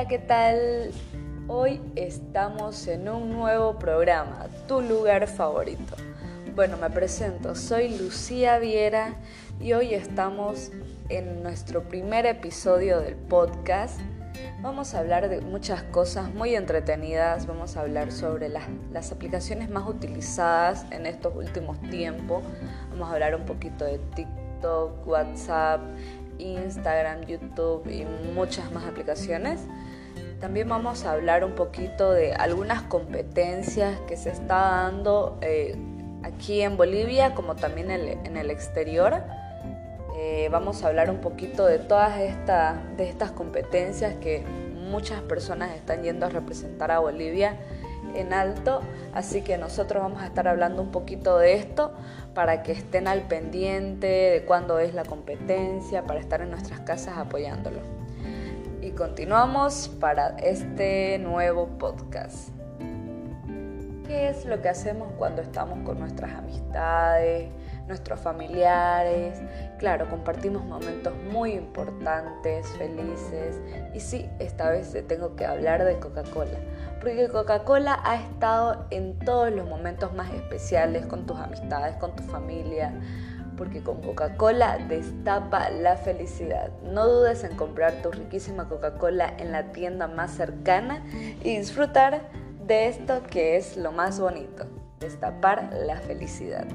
Hola, ¿qué tal? Hoy estamos en un nuevo programa, Tu lugar favorito. Bueno, me presento, soy Lucía Viera y hoy estamos en nuestro primer episodio del podcast. Vamos a hablar de muchas cosas muy entretenidas, vamos a hablar sobre las, las aplicaciones más utilizadas en estos últimos tiempos, vamos a hablar un poquito de TikTok, WhatsApp, Instagram, YouTube y muchas más aplicaciones. También vamos a hablar un poquito de algunas competencias que se está dando eh, aquí en Bolivia como también en el exterior. Eh, vamos a hablar un poquito de todas de estas competencias que muchas personas están yendo a representar a Bolivia en alto, así que nosotros vamos a estar hablando un poquito de esto para que estén al pendiente de cuándo es la competencia, para estar en nuestras casas apoyándolo. Continuamos para este nuevo podcast. ¿Qué es lo que hacemos cuando estamos con nuestras amistades, nuestros familiares? Claro, compartimos momentos muy importantes, felices. Y sí, esta vez tengo que hablar de Coca-Cola porque Coca-Cola ha estado en todos los momentos más especiales con tus amistades, con tu familia, porque con Coca-Cola destapa la felicidad. No dudes en comprar tu riquísima Coca-Cola en la tienda más cercana y disfrutar de esto que es lo más bonito, destapar la felicidad.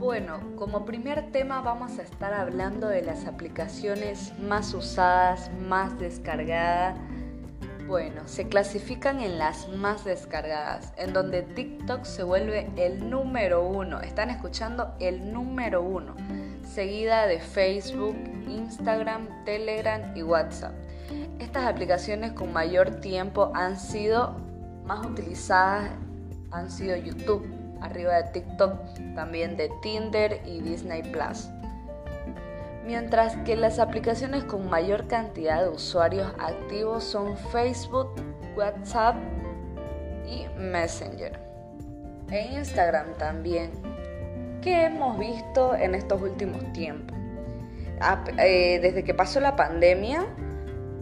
Bueno, como primer tema vamos a estar hablando de las aplicaciones más usadas, más descargadas bueno, se clasifican en las más descargadas, en donde TikTok se vuelve el número uno. Están escuchando el número uno, seguida de Facebook, Instagram, Telegram y WhatsApp. Estas aplicaciones con mayor tiempo han sido más utilizadas, han sido YouTube, arriba de TikTok, también de Tinder y Disney Plus mientras que las aplicaciones con mayor cantidad de usuarios activos son Facebook, WhatsApp y Messenger. E Instagram también. ¿Qué hemos visto en estos últimos tiempos? Eh, desde que pasó la pandemia,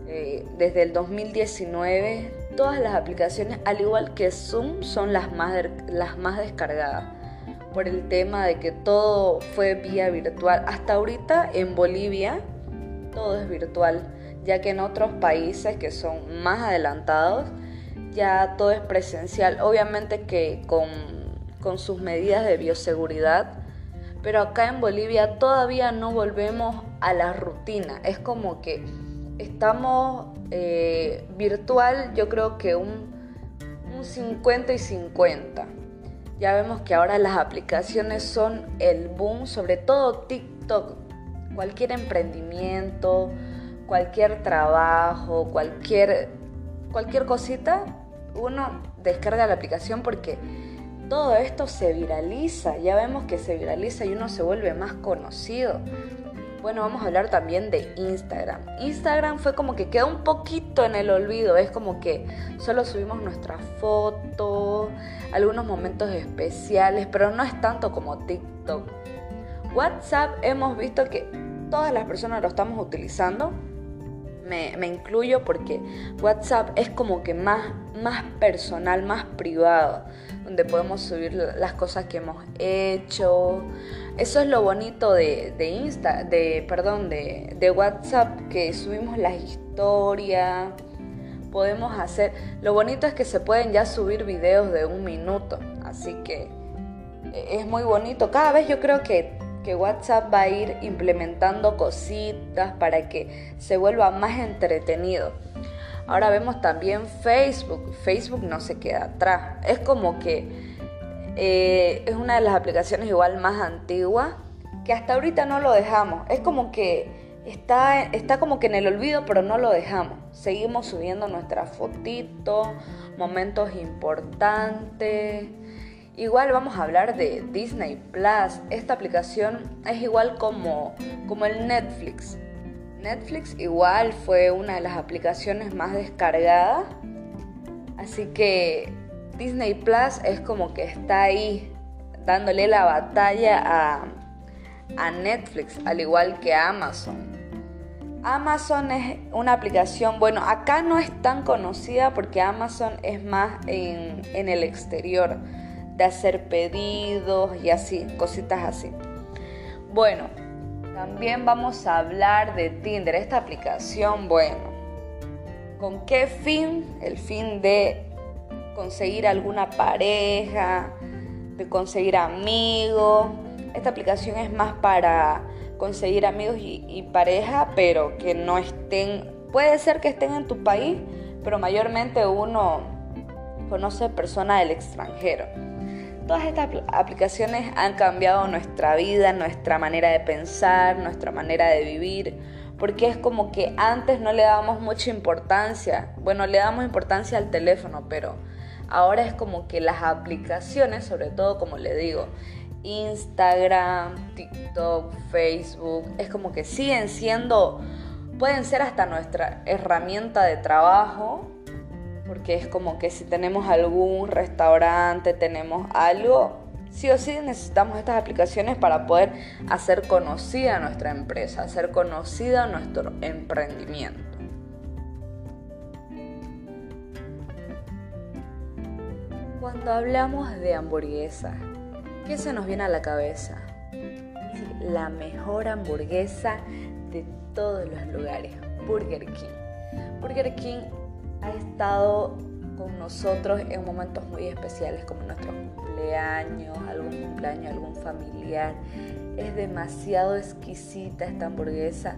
eh, desde el 2019, todas las aplicaciones, al igual que Zoom, son las más, las más descargadas por el tema de que todo fue vía virtual. Hasta ahorita en Bolivia todo es virtual, ya que en otros países que son más adelantados ya todo es presencial, obviamente que con, con sus medidas de bioseguridad, pero acá en Bolivia todavía no volvemos a la rutina, es como que estamos eh, virtual, yo creo que un, un 50 y 50 ya vemos que ahora las aplicaciones son el boom, sobre todo TikTok. Cualquier emprendimiento, cualquier trabajo, cualquier, cualquier cosita, uno descarga la aplicación porque todo esto se viraliza. Ya vemos que se viraliza y uno se vuelve más conocido. Bueno, vamos a hablar también de Instagram. Instagram fue como que quedó un poquito en el olvido. Es como que solo subimos nuestra foto, algunos momentos especiales, pero no es tanto como TikTok. WhatsApp hemos visto que todas las personas lo estamos utilizando. Me, incluyo porque WhatsApp es como que más, más personal, más privado, donde podemos subir las cosas que hemos hecho, eso es lo bonito de, Insta, de, perdón, de, de WhatsApp, que subimos las historias, podemos hacer... Lo bonito es que se pueden ya subir videos de un minuto, así que e, es muy bonito. Cada vez yo creo que, que WhatsApp va a ir implementando cositas para que se vuelva más entretenido. Ahora vemos también Facebook. Facebook no se queda atrás. Es como que eh, es una de las aplicaciones igual más antiguas que hasta ahorita no lo dejamos. Es como que está, está como que en el olvido, pero no lo dejamos. Seguimos subiendo nuestras fotitos, momentos importantes. Igual vamos a hablar de Disney Plus. Esta aplicación es igual como, como el Netflix. Netflix igual fue una de las aplicaciones más descargadas. Así que Disney Plus es como que está ahí dándole la batalla a, Netflix, al igual que Amazon. Amazon es una aplicación, bueno, acá no es tan conocida porque Amazon es más en, en el exterior, de hacer pedidos y así, cositas así. Bueno, también vamos a hablar de Tinder, esta aplicación, bueno, ¿con qué fin? El fin de conseguir alguna pareja, de conseguir amigos. Esta aplicación es más para conseguir amigos y, pareja, pero que no estén, puede ser que estén en tu país, pero mayormente uno conoce personas del extranjero. Todas estas aplicaciones han cambiado nuestra vida, nuestra manera de pensar, nuestra manera de vivir, porque es como que antes no le dábamos mucha importancia, bueno, le damos importancia al teléfono, pero ahora es como que las aplicaciones, sobre todo como le digo, Instagram, TikTok, Facebook, es como que siguen siendo, pueden ser hasta nuestra herramienta de trabajo, porque es como que si tenemos algún restaurante, tenemos algo, sí o sí necesitamos estas aplicaciones para poder hacer conocida nuestra empresa, hacer conocida nuestro emprendimiento. Cuando hablamos de hamburguesa, ¿qué se nos viene a la cabeza? La mejor hamburguesa de todos los lugares, Burger King. Burger King ha estado con nosotros en momentos muy especiales como nuestros cumpleaños, algún cumpleaños, algún familiar. Es demasiado exquisita esta hamburguesa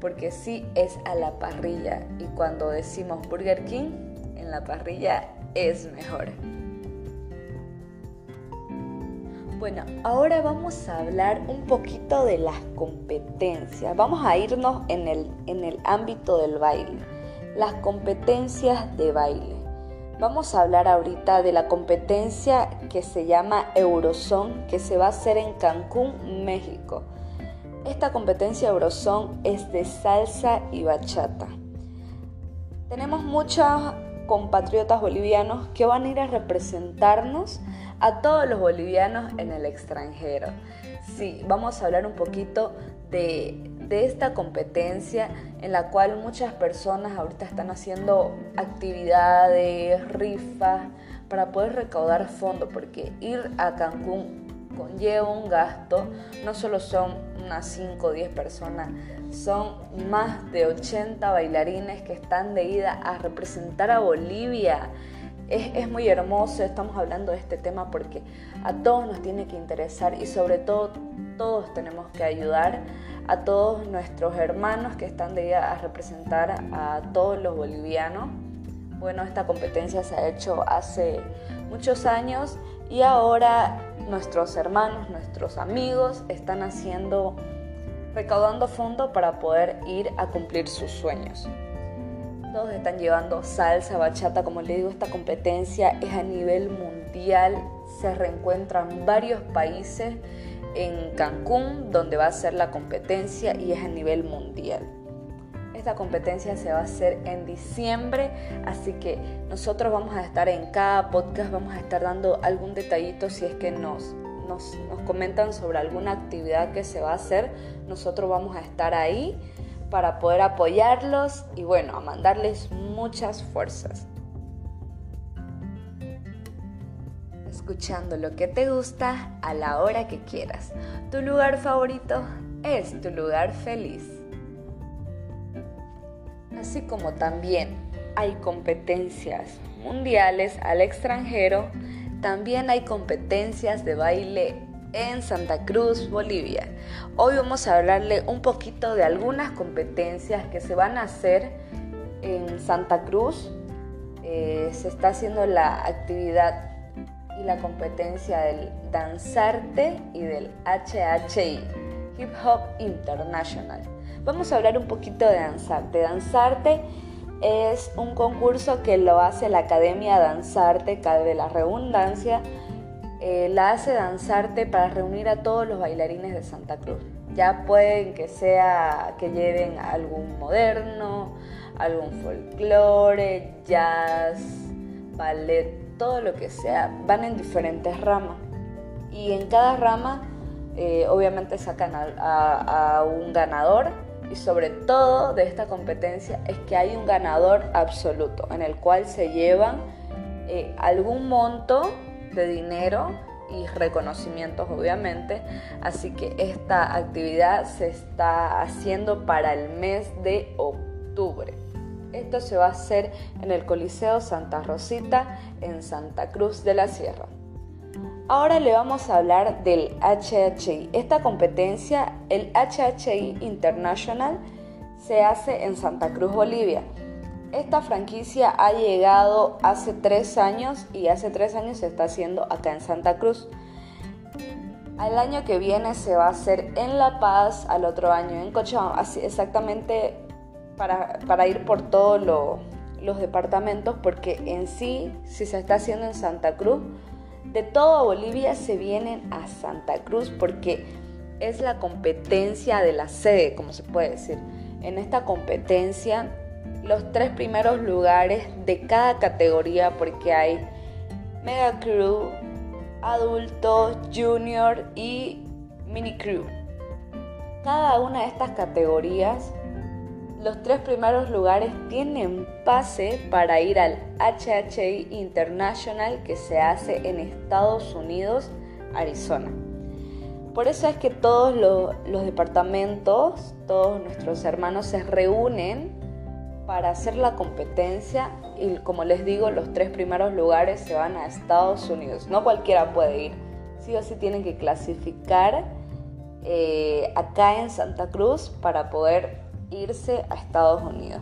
porque sí es a la parrilla y cuando decimos Burger King en la parrilla es mejor. Bueno, ahora vamos a hablar un poquito de las competencias. Vamos a irnos en el, en el ámbito del baile las competencias de baile. Vamos a hablar ahorita de la competencia que se llama Eurozone, que se va a hacer en Cancún, México. Esta competencia Eurozone es de salsa y bachata. Tenemos muchos compatriotas bolivianos que van a ir a representarnos a todos los bolivianos en el extranjero. Sí, vamos a hablar un poquito de, de esta competencia en la cual muchas personas ahorita están haciendo actividades, rifas, para poder recaudar fondos, porque ir a Cancún conlleva un gasto, no solo son unas 5 o 10 personas, son más de 80 bailarines que están de ida a representar a Bolivia. Es, es, muy hermoso, estamos hablando de este tema porque a todos nos tiene que interesar y sobre todo todos tenemos que ayudar a todos nuestros hermanos que están de a representar a todos los bolivianos. Bueno, esta competencia se ha hecho hace muchos años y ahora nuestros hermanos, nuestros amigos están haciendo, recaudando fondos para poder ir a cumplir sus sueños. Todos están llevando salsa, bachata, como le digo, esta competencia es a nivel mundial, se reencuentran varios países en Cancún, donde va a ser la competencia y es a nivel mundial. Esta competencia se va a hacer en diciembre, así que nosotros vamos a estar en cada podcast, vamos a estar dando algún detallito si es que nos, nos, nos comentan sobre alguna actividad que se va a hacer. Nosotros vamos a estar ahí para poder apoyarlos y bueno, a mandarles muchas fuerzas. Escuchando lo que te gusta a la hora que quieras. Tu lugar favorito es tu lugar feliz. Así como también hay competencias mundiales al extranjero, también hay competencias de baile en Santa Cruz, Bolivia. Hoy vamos a hablarle un poquito de algunas competencias que se van a hacer en Santa Cruz. Eh, se está haciendo la actividad y la competencia del Danzarte y del HHI, Hip Hop International. Vamos a hablar un poquito de Danzarte. Danzarte es un concurso que lo hace la Academia Danzarte, de la redundancia, eh, la hace Danzarte para reunir a todos los bailarines de Santa Cruz. Ya pueden que sea que lleven algún moderno, algún folclore, jazz, ballet todo lo que sea, van en diferentes ramas. Y en cada rama, eh, obviamente sacan a, un ganador y sobre todo de esta competencia es que hay un ganador absoluto en el cual se llevan eh, algún monto de dinero y reconocimientos obviamente. Así que esta actividad se está haciendo para el mes de octubre. Esto se va a hacer en el Coliseo Santa Rosita en Santa Cruz de la Sierra. Ahora le vamos a hablar del HHI. Esta competencia, el HHI International, se hace en Santa Cruz, Bolivia. Esta franquicia ha llegado hace tres años y hace tres años se está haciendo acá en Santa Cruz. Al año que viene se va a hacer en La Paz, al otro año en Cochabamba, exactamente para, ir por todos los departamentos, porque en sí, si se está haciendo en Santa Cruz, de toda Bolivia se vienen a Santa Cruz porque es la competencia de la sede, como se puede decir. En esta competencia los tres primeros lugares de cada categoría porque hay Mega Crew, Adulto, Junior y Mini Crew. Cada una de estas categorías, los tres primeros lugares tienen pase para ir al HHI International que se hace en Estados Unidos, Arizona. Por eso es que todos los, departamentos, todos nuestros hermanos se reúnen para hacer la competencia y como les digo, los tres primeros lugares se van a Estados Unidos. No cualquiera puede ir, sí o sí tienen que clasificar eh, acá en Santa Cruz para poder irse a Estados Unidos.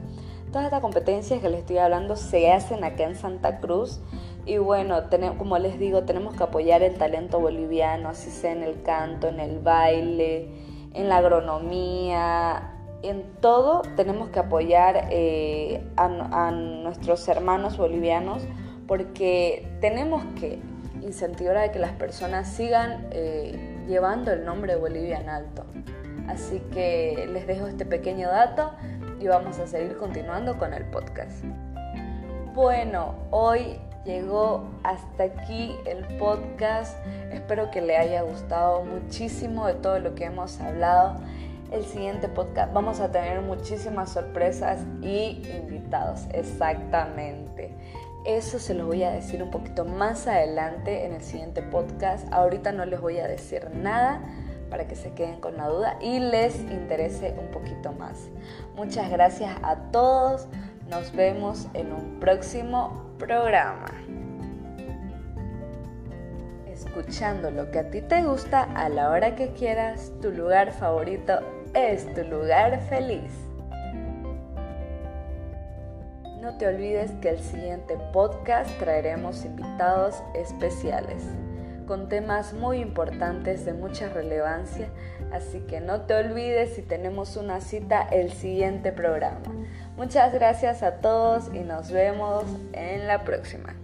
Todas estas competencias que les estoy hablando se hacen acá en Santa Cruz y bueno, como les digo, tenemos que apoyar el talento boliviano, así sea en el canto, en el baile, en la agronomía, en todo tenemos que apoyar eh, a, nuestros hermanos bolivianos porque tenemos que incentivar a que las personas sigan eh, llevando el nombre de Bolivia en alto. Así que les dejo este pequeño dato y vamos a seguir continuando con el podcast. Bueno, hoy llegó hasta aquí el podcast. Espero que le haya gustado muchísimo de todo lo que hemos hablado el siguiente podcast vamos a tener muchísimas sorpresas y invitados, exactamente. Eso se lo voy a decir un poquito más adelante en el siguiente podcast. Ahorita no les voy a decir nada para que se queden con la duda y les interese un poquito más. Muchas gracias a todos. Nos vemos en un próximo programa. Escuchando lo que a ti te gusta a la hora que quieras, tu lugar favorito es tu lugar feliz. No te olvides que el siguiente podcast traeremos invitados especiales con temas muy importantes de mucha relevancia, así que no te olvides si tenemos una cita el siguiente programa. Muchas gracias a todos y nos vemos en la próxima.